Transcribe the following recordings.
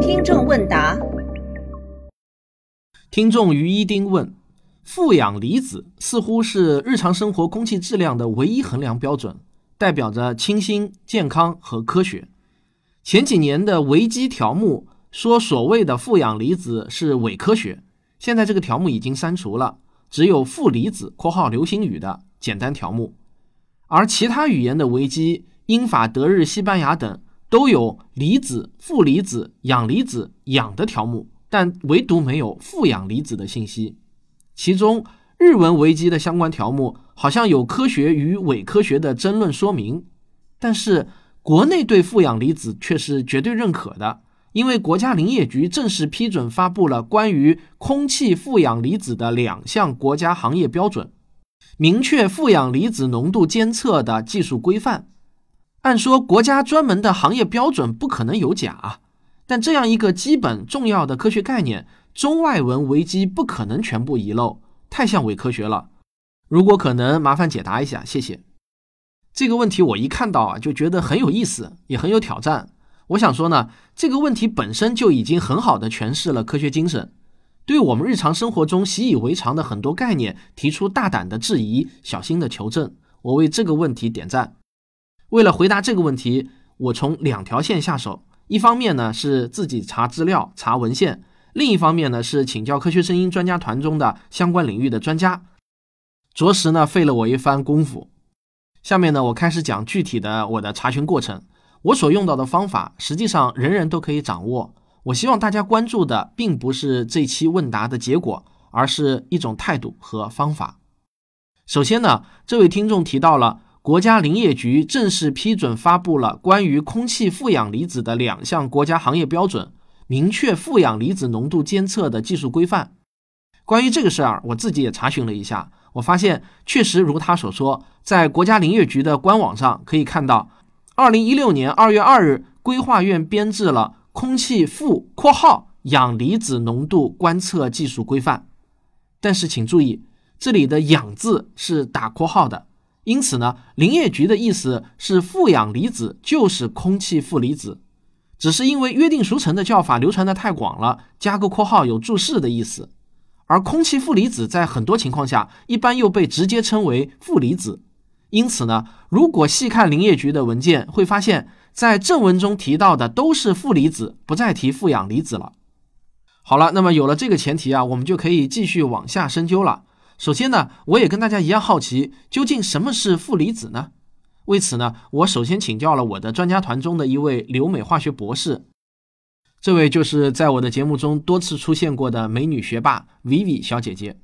听众问答：听众于一丁问，负氧离子似乎是日常生活空气质量的唯一衡量标准，代表着清新、健康和科学。前几年的维基条目说所谓的负氧离子是伪科学，现在这个条目已经删除了，只有负离子（括号流行语）的简单条目，而其他语言的维基。英法德日西班牙等都有离子、负离子、氧离子、氧的条目，但唯独没有负氧离子的信息。其中日文维基的相关条目好像有科学与伪科学的争论说明，但是国内对负氧离子却是绝对认可的，因为国家林业局正式批准发布了关于空气负氧离子的两项国家行业标准，明确负氧离子浓度监测的技术规范。按说国家专门的行业标准不可能有假，但这样一个基本重要的科学概念，中外文维基不可能全部遗漏，太像伪科学了。如果可能，麻烦解答一下，谢谢。这个问题我一看到啊，就觉得很有意思，也很有挑战。我想说呢，这个问题本身就已经很好的诠释了科学精神，对我们日常生活中习以为常的很多概念提出大胆的质疑，小心的求证。我为这个问题点赞。为了回答这个问题，我从两条线下手。一方面呢是自己查资料、查文献；另一方面呢是请教科学声音专家团中的相关领域的专家，着实呢费了我一番功夫。下面呢我开始讲具体的我的查询过程。我所用到的方法，实际上人人都可以掌握。我希望大家关注的并不是这期问答的结果，而是一种态度和方法。首先呢，这位听众提到了。国家林业局正式批准发布了关于空气负氧离子的两项国家行业标准，明确负氧离子浓度监测的技术规范。关于这个事儿，我自己也查询了一下，我发现确实如他所说，在国家林业局的官网上可以看到，二零一六年二月二日，规划院编制了空气负（括号）氧离子浓度观测技术规范。但是请注意，这里的“氧”字是打括号的。因此呢，林业局的意思是负氧离子就是空气负离子，只是因为约定俗成的叫法流传的太广了，加个括号有注释的意思。而空气负离子在很多情况下一般又被直接称为负离子。因此呢，如果细看林业局的文件，会发现在正文中提到的都是负离子，不再提负氧离子了。好了，那么有了这个前提啊，我们就可以继续往下深究了。首先呢，我也跟大家一样好奇，究竟什么是负离子呢？为此呢，我首先请教了我的专家团中的一位留美化学博士，这位就是在我的节目中多次出现过的美女学霸 Vivi 小姐姐。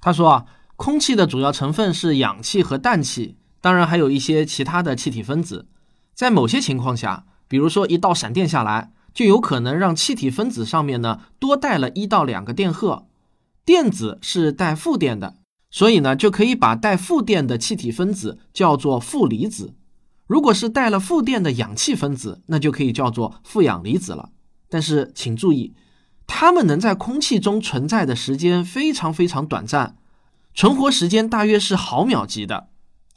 她说啊，空气的主要成分是氧气和氮气，当然还有一些其他的气体分子。在某些情况下，比如说一道闪电下来，就有可能让气体分子上面呢多带了一到两个电荷。电子是带负电的，所以呢，就可以把带负电的气体分子叫做负离子。如果是带了负电的氧气分子，那就可以叫做负氧离子了。但是请注意，它们能在空气中存在的时间非常非常短暂，存活时间大约是毫秒级的。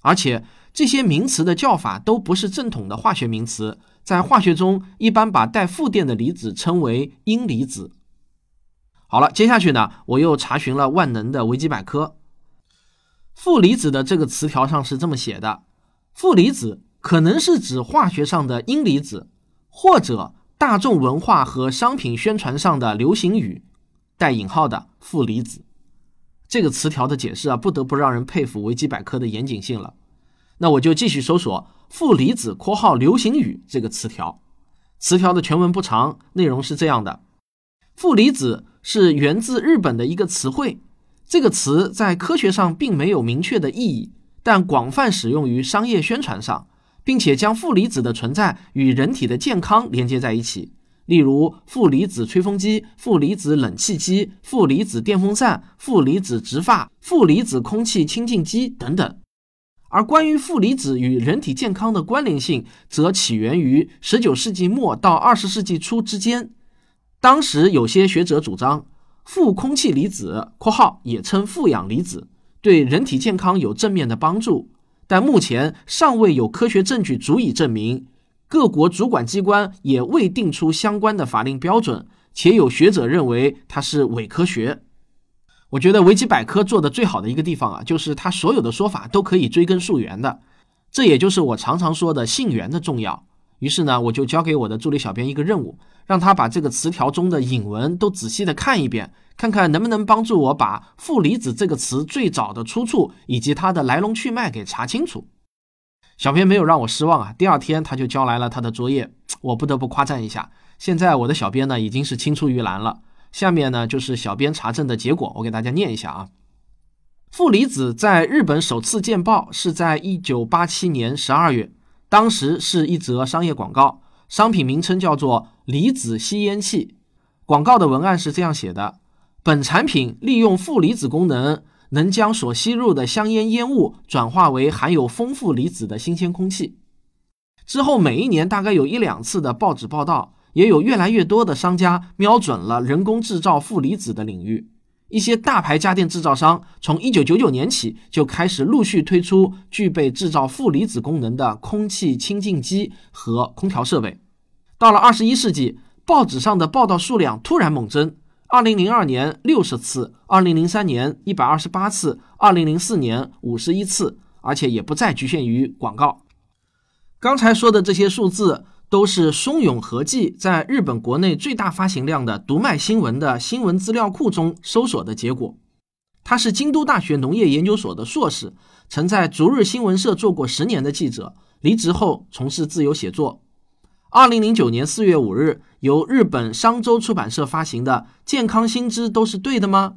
而且这些名词的叫法都不是正统的化学名词，在化学中一般把带负电的离子称为阴离子。好了，接下去呢，我又查询了万能的维基百科。负离子的这个词条上是这么写的：负离子可能是指化学上的阴离子，或者大众文化和商品宣传上的流行语（带引号的负离子）。这个词条的解释啊，不得不让人佩服维基百科的严谨性了。那我就继续搜索“负离子（括号流行语）”这个词条。词条的全文不长，内容是这样的：负离子。是源自日本的一个词汇，这个词在科学上并没有明确的意义，但广泛使用于商业宣传上，并且将负离子的存在与人体的健康连接在一起。例如，负离子吹风机、负离子冷气机、负离子电风扇、负离子直发、负离子空气清净机等等。而关于负离子与人体健康的关联性，则起源于19世纪末到20世纪初之间。当时有些学者主张，负空气离子（括号也称负氧离子）对人体健康有正面的帮助，但目前尚未有科学证据足以证明各国主管机关也未定出相关的法令标准，且有学者认为它是伪科学。我觉得维基百科做的最好的一个地方啊，就是它所有的说法都可以追根溯源的，这也就是我常常说的信源的重要。于是呢，我就交给我的助理小编一个任务，让他把这个词条中的引文都仔细的看一遍，看看能不能帮助我把负离子这个词最早的出处以及它的来龙去脉给查清楚。小编没有让我失望啊，第二天他就交来了他的作业，我不得不夸赞一下。现在我的小编呢已经是青出于蓝了。下面呢就是小编查证的结果，我给大家念一下啊。负离子在日本首次见报是在一九八七年十二月，当时是一则商业广告，商品名称叫做离子吸烟器。广告的文案是这样写的：本产品利用负离子功能，能将所吸入的香烟烟雾转化为含有丰富离子的新鲜空气。之后每一年大概有一两次的报纸报道。也有越来越多的商家瞄准了人工制造负离子的领域。一些大牌家电制造商从1999年起就开始陆续推出具备制造负离子功能的空气清净机和空调设备。到了21世纪，报纸上的报道数量突然猛增：2002年60次，2003年128次，2004年51次，而且也不再局限于广告。刚才说的这些数字。都是松永和记在日本国内最大发行量的读卖新闻的新闻资料库中搜索的结果。他是京都大学农业研究所的硕士，曾在逐日新闻社做过十年的记者，离职后从事自由写作。二零零九年四月五日，由日本商周出版社发行的《健康新知都是对的吗》，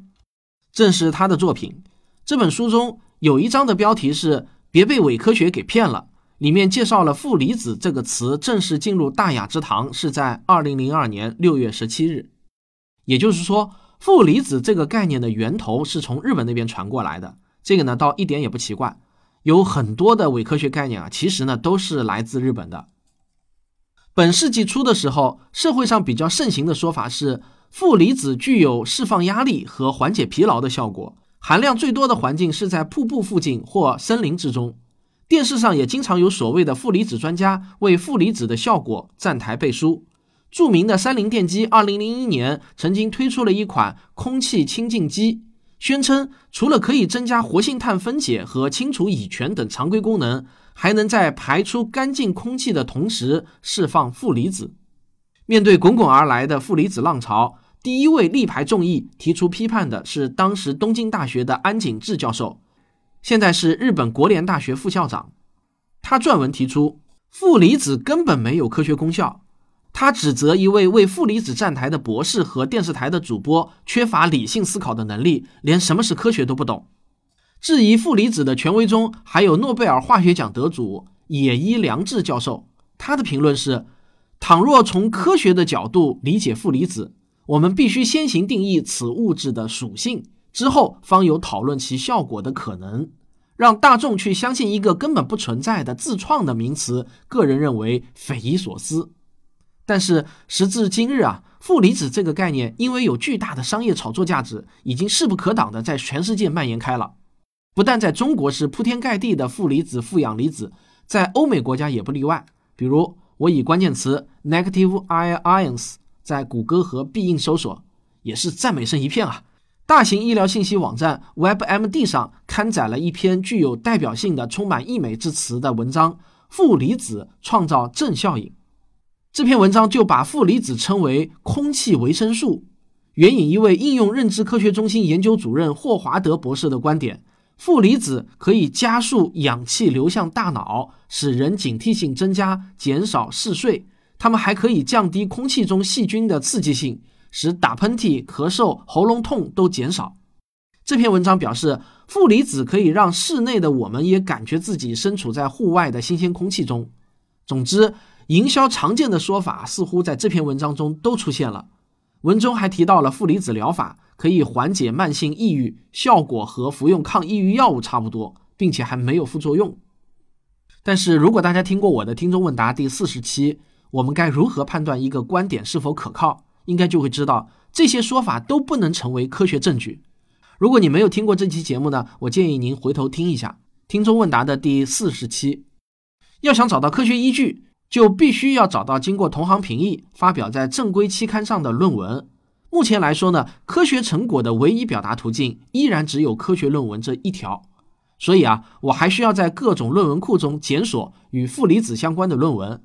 正是他的作品。这本书中有一章的标题是“别被伪科学给骗了”。里面介绍了负离子这个词正式进入大雅之堂是在二零零二年六月十七日，也就是说，负离子这个概念的源头是从日本那边传过来的。这个呢，倒一点也不奇怪。有很多的伪科学概念啊，其实呢都是来自日本的。本世纪初的时候，社会上比较盛行的说法是，负离子具有释放压力和缓解疲劳的效果，含量最多的环境是在瀑布附近或森林之中。电视上也经常有所谓的负离子专家为负离子的效果站台背书。著名的三菱电机2001年曾经推出了一款空气清净机，宣称除了可以增加活性炭分解和清除乙醛等常规功能，还能在排出干净空气的同时释放负离子。面对滚滚而来的负离子浪潮，第一位力排众议提出批判的是当时东京大学的安井智教授。现在是日本国联大学副校长，他撰文提出负离子根本没有科学功效。他指责一位为负离子站台的博士和电视台的主播缺乏理性思考的能力，连什么是科学都不懂。质疑负离子的权威中还有诺贝尔化学奖得主野伊良治教授，他的评论是：倘若从科学的角度理解负离子，我们必须先行定义此物质的属性。之后方有讨论其效果的可能，让大众去相信一个根本不存在的自创的名词，个人认为匪夷所思。但是时至今日啊，负离子这个概念因为有巨大的商业炒作价值，已经势不可挡的在全世界蔓延开了。不但在中国是铺天盖地的负离子、负氧离子，在欧美国家也不例外。比如我以关键词 negative ions 在谷歌和必应搜索，也是赞美声一片啊。大型医疗信息网站 WebMD 上刊载了一篇具有代表性的、充满溢美之词的文章《负离子创造正效应》。这篇文章就把负离子称为“空气维生素”，援引一位应用认知科学中心研究主任霍华德博士的观点：负离子可以加速氧气流向大脑，使人警惕性增加，减少嗜睡。它们还可以降低空气中细菌的刺激性。使打喷嚏、咳嗽、喉咙痛都减少。这篇文章表示，负离子可以让室内的我们也感觉自己身处在户外的新鲜空气中。总之，营销常见的说法似乎在这篇文章中都出现了。文中还提到了负离子疗法可以缓解慢性抑郁，效果和服用抗抑郁药物差不多，并且还没有副作用。但是如果大家听过我的听众问答第四十期，我们该如何判断一个观点是否可靠？应该就会知道这些说法都不能成为科学证据。如果你没有听过这期节目呢，我建议您回头听一下听众问答的第四十期。要想找到科学依据，就必须要找到经过同行评议、发表在正规期刊上的论文。目前来说呢，科学成果的唯一表达途径依然只有科学论文这一条。所以啊，我还需要在各种论文库中检索与负离子相关的论文。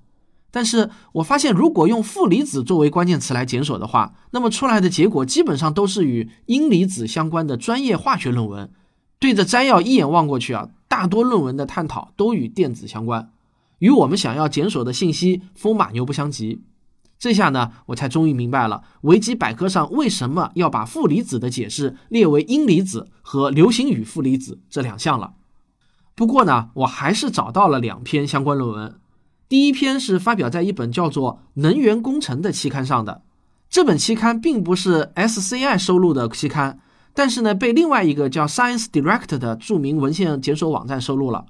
但是我发现，如果用负离子作为关键词来检索的话，那么出来的结果基本上都是与阴离子相关的专业化学论文。对着摘要一眼望过去啊，大多论文的探讨都与电子相关，与我们想要检索的信息风马牛不相及。这下呢，我才终于明白了维基百科上为什么要把负离子的解释列为阴离子和流行语负离子这两项了。不过呢，我还是找到了两篇相关论文。第一篇是发表在一本叫做《能源工程》的期刊上的，这本期刊并不是 SCI 收录的期刊，但是呢，被另外一个叫 Science Direct 的著名文献检索网站收录了。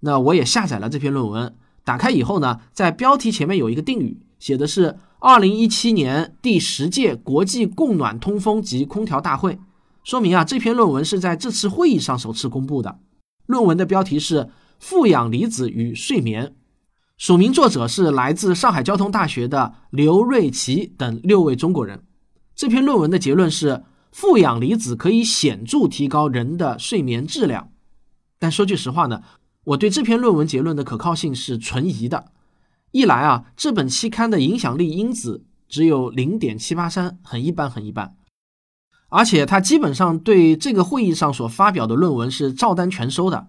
那我也下载了这篇论文，打开以后呢，在标题前面有一个定语。写的是二零一七年第十届国际供暖通风及空调大会，说明啊这篇论文是在这次会议上首次公布的。论文的标题是《负氧离子与睡眠》，署名作者是来自上海交通大学的刘瑞奇等六位中国人。这篇论文的结论是负氧离子可以显著提高人的睡眠质量，但说句实话呢，我对这篇论文结论的可靠性是存疑的。一来啊，这本期刊的影响力因子只有零点七八三，很一般，很一般。而且它基本上对这个会议上所发表的论文是照单全收的，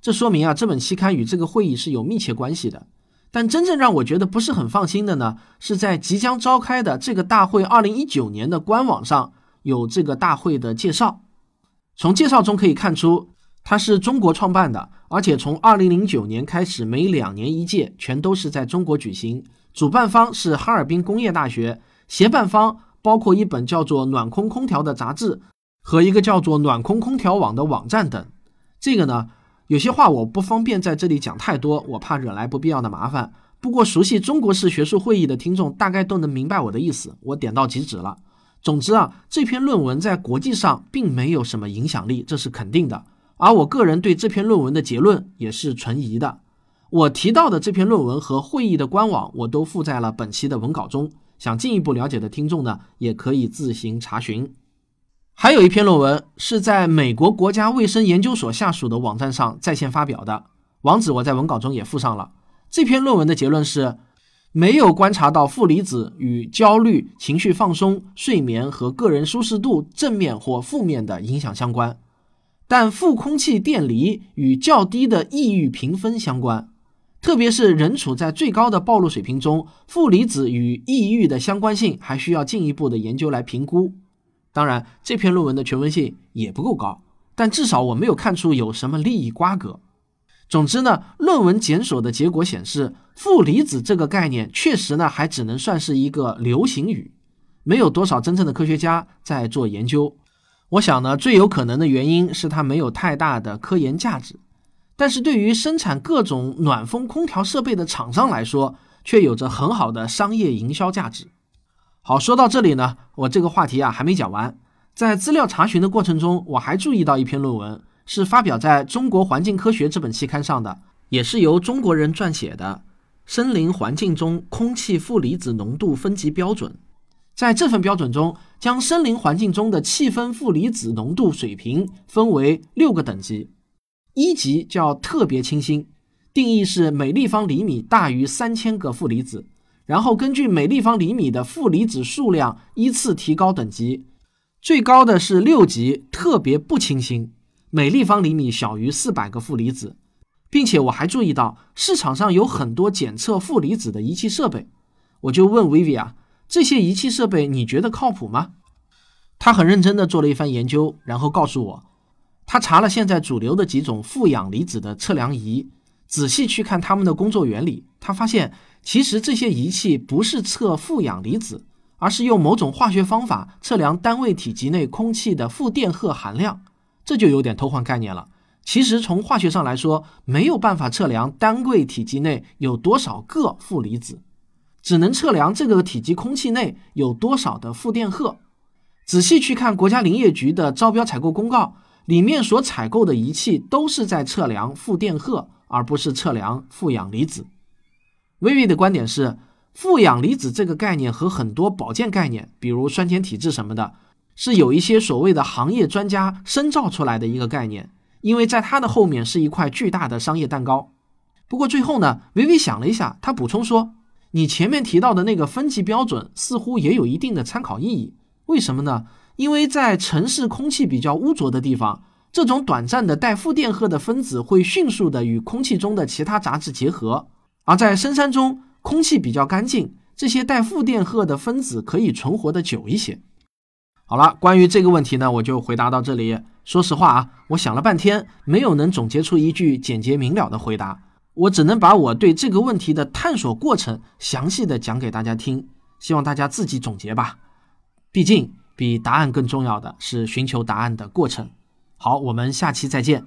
这说明啊，这本期刊与这个会议是有密切关系的。但真正让我觉得不是很放心的呢，是在即将召开的这个大会二零一九年的官网上有这个大会的介绍，从介绍中可以看出。它是中国创办的，而且从二零零九年开始，每两年一届，全都是在中国举行。主办方是哈尔滨工业大学，协办方包括一本叫做《暖空空调》的杂志和一个叫做“暖空空调网”的网站等。这个呢，有些话我不方便在这里讲太多，我怕惹来不必要的麻烦。不过，熟悉中国式学术会议的听众大概都能明白我的意思，我点到即止了。总之啊，这篇论文在国际上并没有什么影响力，这是肯定的。而我个人对这篇论文的结论也是存疑的。我提到的这篇论文和会议的官网，我都附在了本期的文稿中。想进一步了解的听众呢，也可以自行查询。还有一篇论文是在美国国家卫生研究所下属的网站上在线发表的，网址我在文稿中也附上了。这篇论文的结论是，没有观察到负离子与焦虑、情绪放松、睡眠和个人舒适度正面或负面的影响相关。但负空气电离与较低的抑郁评分相关，特别是人处在最高的暴露水平中，负离子与抑郁的相关性还需要进一步的研究来评估。当然，这篇论文的权威性也不够高，但至少我没有看出有什么利益瓜葛。总之呢，论文检索的结果显示，负离子这个概念确实呢还只能算是一个流行语，没有多少真正的科学家在做研究。我想呢，最有可能的原因是它没有太大的科研价值，但是对于生产各种暖风空调设备的厂商来说，却有着很好的商业营销价值。好，说到这里呢，我这个话题啊还没讲完。在资料查询的过程中，我还注意到一篇论文，是发表在中国环境科学这本期刊上的，也是由中国人撰写的《森林环境中空气负离子浓度分级标准》。在这份标准中，将森林环境中的气分负离子浓度水平分为六个等级。一级叫特别清新，定义是每立方厘米大于三千个负离子，然后根据每立方厘米的负离子数量依次提高等级。最高的是六级特别不清新，每立方厘米小于四百个负离子，并且我还注意到市场上有很多检测负离子的仪器设备，我就问 Vivi 这些仪器设备你觉得靠谱吗？他很认真地做了一番研究，然后告诉我，他查了现在主流的几种负氧离子的测量仪，仔细去看他们的工作原理，他发现其实这些仪器不是测负氧离子，而是用某种化学方法测量单位体积内空气的负电荷含量，这就有点偷换概念了。其实从化学上来说，没有办法测量单位体积内有多少个负离子。只能测量这个体积空气内有多少的负电荷。仔细去看国家林业局的招标采购公告，里面所采购的仪器都是在测量负电荷，而不是测量负氧离子。薇薇的观点是，负氧离子这个概念和很多保健概念，比如酸碱体质什么的，是有一些所谓的行业专家深造出来的一个概念，因为在它的后面是一块巨大的商业蛋糕。不过最后呢，薇薇想了一下，他补充说：“你前面提到的那个分级标准似乎也有一定的参考意义。为什么呢？因为在城市空气比较污浊的地方，这种短暂的带负电荷的分子会迅速的与空气中的其他杂质结合。”而在深山中，空气比较干净，这些带负电荷的分子可以存活的久一些。好了，关于这个问题呢，我就回答到这里。说实话啊，我想了半天，没有能总结出一句简洁明了的回答，我只能把我对这个问题的探索过程详细的讲给大家听，希望大家自己总结吧。毕竟，比答案更重要的是寻求答案的过程。好，我们下期再见。